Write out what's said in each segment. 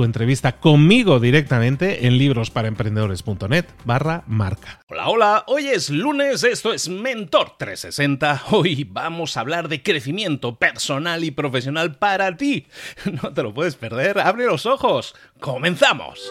tu entrevista conmigo directamente en librosparaemprendedores.net barra marca. Hola, hola, hoy es lunes, esto es Mentor 360. Hoy vamos a hablar de crecimiento personal y profesional para ti. No te lo puedes perder, abre los ojos. ¡Comenzamos!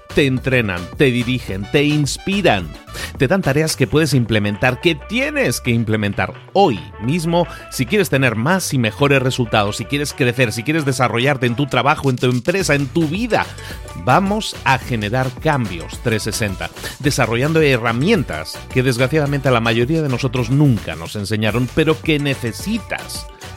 te entrenan, te dirigen, te inspiran, te dan tareas que puedes implementar, que tienes que implementar hoy mismo si quieres tener más y mejores resultados, si quieres crecer, si quieres desarrollarte en tu trabajo, en tu empresa, en tu vida. Vamos a generar cambios 360, desarrollando herramientas que desgraciadamente a la mayoría de nosotros nunca nos enseñaron, pero que necesitas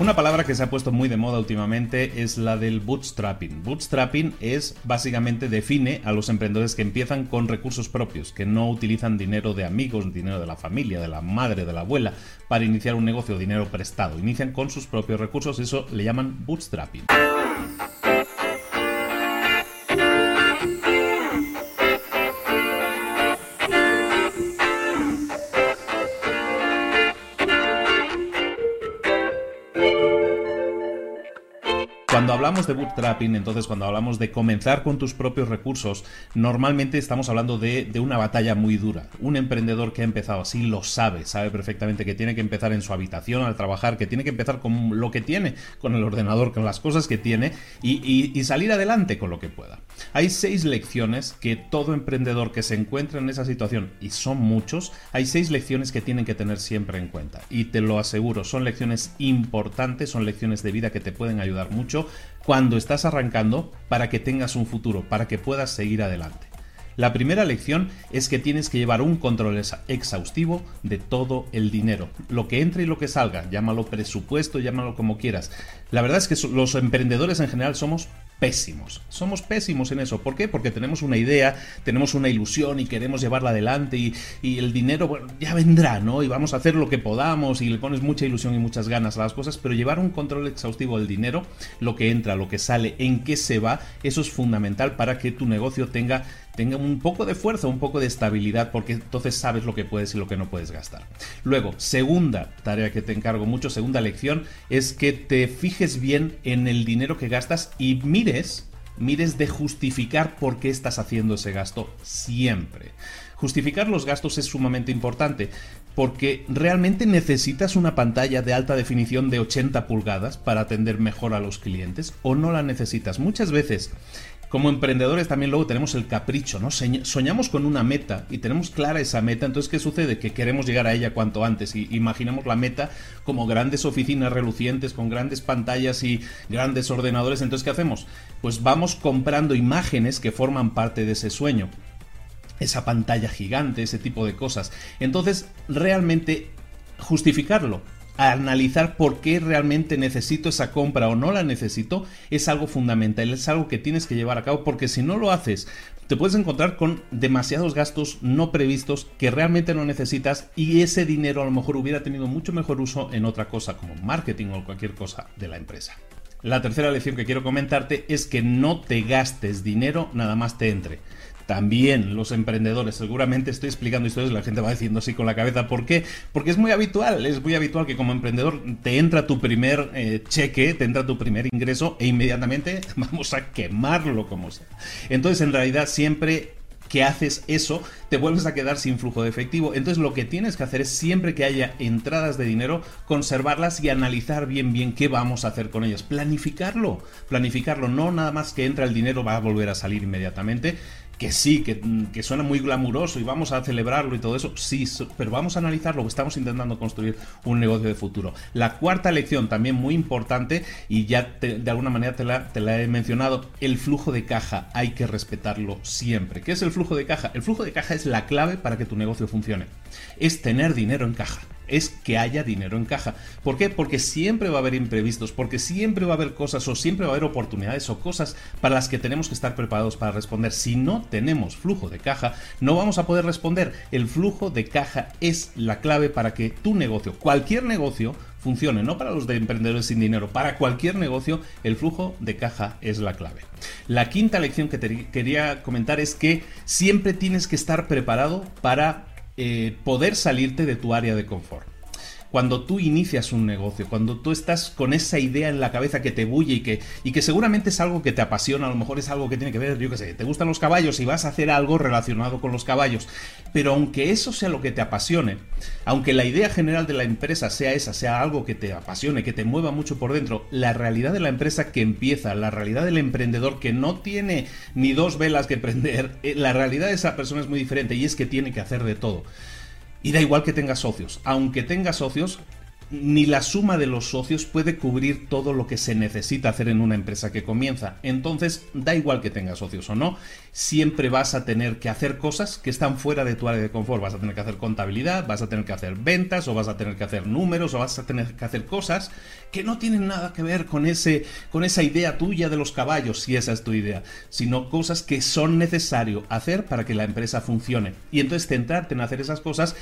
Una palabra que se ha puesto muy de moda últimamente es la del bootstrapping. Bootstrapping es básicamente define a los emprendedores que empiezan con recursos propios, que no utilizan dinero de amigos, dinero de la familia, de la madre, de la abuela, para iniciar un negocio, dinero prestado. Inician con sus propios recursos, eso le llaman bootstrapping. Cuando hablamos de bootstrapping, entonces cuando hablamos de comenzar con tus propios recursos, normalmente estamos hablando de, una batalla muy dura. Un emprendedor que ha empezado así lo sabe, sabe perfectamente que tiene que empezar en su habitación al trabajar, que tiene que empezar con lo que tiene, con el ordenador, con las cosas que tiene y, y salir adelante con lo que pueda. Hay seis lecciones que todo emprendedor que se encuentra en esa situación, y son muchos, hay seis lecciones que tienen que tener siempre en cuenta. Y te lo aseguro, son lecciones importantes, son lecciones de vida que te pueden ayudar mucho cuando estás arrancando para que tengas un futuro, para que puedas seguir adelante. La primera lección es que tienes que llevar un control exhaustivo de todo el dinero. Lo que entre y lo que salga, llámalo presupuesto, llámalo como quieras. La verdad es que los emprendedores en general somos pésimos. Somos pésimos en eso. ¿Por qué? Porque tenemos una idea, tenemos una ilusión y queremos llevarla adelante y, el dinero, bueno, ya vendrá, ¿no? Y vamos a hacer lo que podamos y le pones mucha ilusión y muchas ganas a las cosas, pero llevar un control exhaustivo del dinero, lo que entra, lo que sale, en qué se va, eso es fundamental para que tu negocio tenga tenga un poco de fuerza, un poco de estabilidad, porque entonces sabes lo que puedes y lo que no puedes gastar. Luego, segunda tarea que te encargo mucho, segunda lección, es que te fijes bien en el dinero que gastas y mires, mires de justificar por qué estás haciendo ese gasto siempre. Justificar los gastos es sumamente importante porque realmente necesitas una pantalla de alta definición de 80 pulgadas para atender mejor a los clientes o no la necesitas. Muchas veces como emprendedores también luego tenemos el capricho, ¿no? Soñamos con una meta y tenemos clara esa meta, entonces ¿qué sucede? Que queremos llegar a ella cuanto antes y imaginamos la meta como grandes oficinas relucientes con grandes pantallas y grandes ordenadores, entonces ¿qué hacemos? Pues vamos comprando imágenes que forman parte de ese sueño esa pantalla gigante, ese tipo de cosas. Entonces, realmente justificarlo analizar por qué realmente necesito esa compra o no la necesito es algo fundamental, es algo que tienes que llevar a cabo porque si no lo haces te puedes encontrar con demasiados gastos no previstos que realmente no necesitas y ese dinero a lo mejor hubiera tenido mucho mejor uso en otra cosa como marketing o cualquier cosa de la empresa. La tercera lección que quiero comentarte es que no te gastes dinero nada más te entre también los emprendedores. Seguramente estoy explicando historias la gente va diciendo así con la cabeza. ¿Por qué? Porque es muy habitual, es muy habitual que como emprendedor te entra tu primer eh, cheque, te entra tu primer ingreso e inmediatamente vamos a quemarlo como sea. Entonces en realidad siempre que haces eso, te vuelves a quedar sin flujo de efectivo. Entonces lo que tienes que hacer es siempre que haya entradas de dinero, conservarlas y analizar bien bien qué vamos a hacer con ellas. Planificarlo, planificarlo, no nada más que entra el dinero va a volver a salir inmediatamente, que sí, que, suena muy glamuroso y vamos a celebrarlo y todo eso, sí, pero vamos a analizar lo que estamos intentando construir un negocio de futuro. La cuarta lección, también muy importante, y ya de alguna manera te la, te la he mencionado, el flujo de caja, hay que respetarlo siempre. ¿Qué es el flujo de caja? El flujo de caja es la clave para que tu negocio funcione. Es tener dinero en caja es que haya dinero en caja. ¿Por qué? Porque siempre va a haber imprevistos, porque siempre va a haber cosas o siempre va a haber oportunidades o cosas para las que tenemos que estar preparados para responder. Si no tenemos flujo de caja, no vamos a poder responder. El flujo de caja es la clave para que tu negocio, cualquier negocio, funcione, no para los de emprendedores sin dinero, para cualquier negocio, el flujo de caja es la clave. La quinta lección que te quería comentar es que siempre tienes que estar preparado para eh, poder salirte de tu área de confort cuando tú inicias un negocio, cuando tú estás con esa idea en la cabeza que te bulle y que, y que seguramente es algo que te apasiona, a lo mejor es algo que tiene que ver, yo qué sé, te gustan los caballos y vas a hacer algo relacionado con los caballos. Pero aunque eso sea lo que te apasione, aunque la idea general de la empresa sea esa, sea algo que te apasione, que te mueva mucho por dentro, la realidad de la empresa que empieza, la realidad del emprendedor que no tiene ni dos velas que prender, eh, la realidad de esa persona es muy diferente y es que tiene que hacer de todo. Y da igual que tenga socios. Aunque tenga socios, ni la suma de los socios puede cubrir todo lo que se necesita hacer en una empresa que comienza. Entonces, da igual que tengas socios o no, siempre vas a tener que hacer cosas que están fuera de tu área de confort. Vas a tener que hacer contabilidad, vas a tener que hacer ventas, o vas a tener que hacer números, o vas a tener que hacer cosas que no tienen nada que ver con, ese, con esa idea tuya de los caballos, si esa es tu idea, sino cosas que son necesario hacer para que la empresa funcione. Y entonces centrarte en hacer esas cosas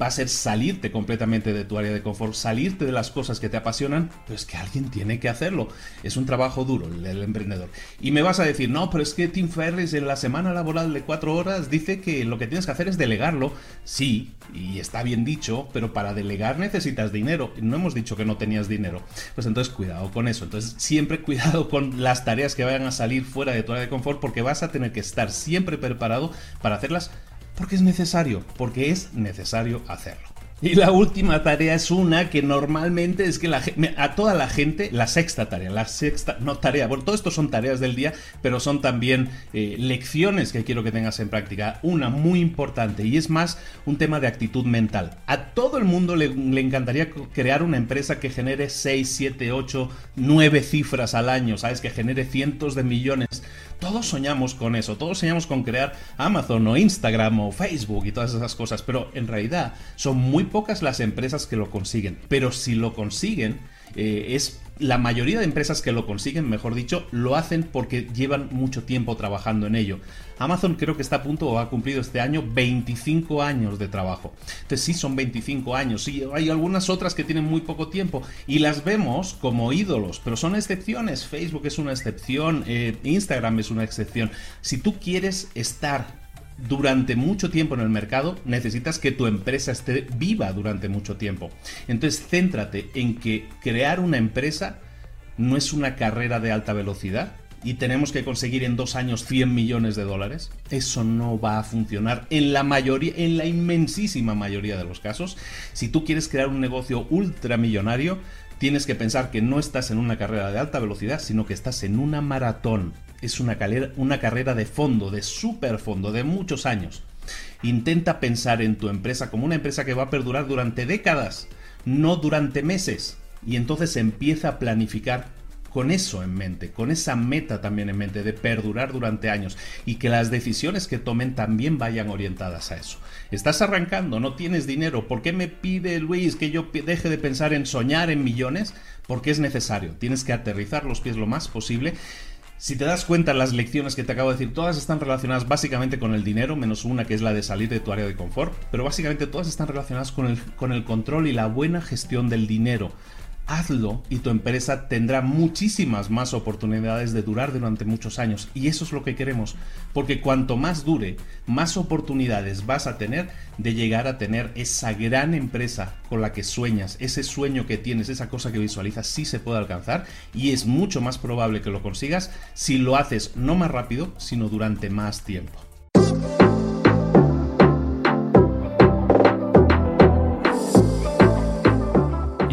va a ser salirte completamente de tu área de confort, salirte de las cosas que te apasionan, pero es que alguien tiene que hacerlo. Es un trabajo duro el del emprendedor. Y me vas a decir, no, pero es que Tim Ferriss en la semana laboral de cuatro horas dice que lo que tienes que hacer es delegarlo. Sí, y está bien dicho, pero para delegar necesitas dinero. No hemos dicho que no tenías dinero. Pues entonces cuidado con eso. Entonces siempre cuidado con las tareas que vayan a salir fuera de tu área de confort porque vas a tener que estar siempre preparado para hacerlas porque es necesario, porque es necesario hacerlo. Y la última tarea es una que normalmente es que la, a toda la gente, la sexta tarea, la sexta, no tarea, bueno, todo esto son tareas del día, pero son también eh, lecciones que quiero que tengas en práctica. Una muy importante y es más un tema de actitud mental. A todo el mundo le, le encantaría crear una empresa que genere 6, 7, 8, 9 cifras al año, ¿sabes? Que genere cientos de millones todos soñamos con eso, todos soñamos con crear Amazon o Instagram o Facebook y todas esas cosas, pero en realidad son muy pocas las empresas que lo consiguen. Pero si lo consiguen, eh, es la mayoría de empresas que lo consiguen, mejor dicho, lo hacen porque llevan mucho tiempo trabajando en ello. Amazon creo que está a punto o ha cumplido este año 25 años de trabajo. Entonces sí son 25 años, sí, hay algunas otras que tienen muy poco tiempo y las vemos como ídolos, pero son excepciones. Facebook es una excepción, eh, Instagram es una excepción. Si tú quieres estar durante mucho tiempo en el mercado, necesitas que tu empresa esté viva durante mucho tiempo. Entonces, céntrate en que crear una empresa no es una carrera de alta velocidad y tenemos que conseguir en dos años 100 millones de dólares. Eso no va a funcionar en la mayoría, en la inmensísima mayoría de los casos. Si tú quieres crear un negocio ultramillonario, tienes que pensar que no estás en una carrera de alta velocidad, sino que estás en una maratón es una, una carrera de fondo, de super fondo, de muchos años. Intenta pensar en tu empresa como una empresa que va a perdurar durante décadas, no durante meses. Y entonces empieza a planificar con eso en mente, con esa meta también en mente de perdurar durante años y que las decisiones que tomen también vayan orientadas a eso. Estás arrancando, no tienes dinero, ¿por qué me pide Luis que yo deje de pensar en soñar en millones? Porque es necesario, tienes que aterrizar los pies lo más posible si te das cuenta, las lecciones que te acabo de decir, todas están relacionadas básicamente con el dinero, menos una que es la de salir de tu área de confort, pero básicamente todas están relacionadas con el, con el control y la buena gestión del dinero hazlo y tu empresa tendrá muchísimas más oportunidades de durar durante muchos años. Y eso es lo que queremos, porque cuanto más dure, más oportunidades vas a tener de llegar a tener esa gran empresa con la que sueñas, ese sueño que tienes, esa cosa que visualizas, sí se puede alcanzar y es mucho más probable que lo consigas si lo haces no más rápido, sino durante más tiempo.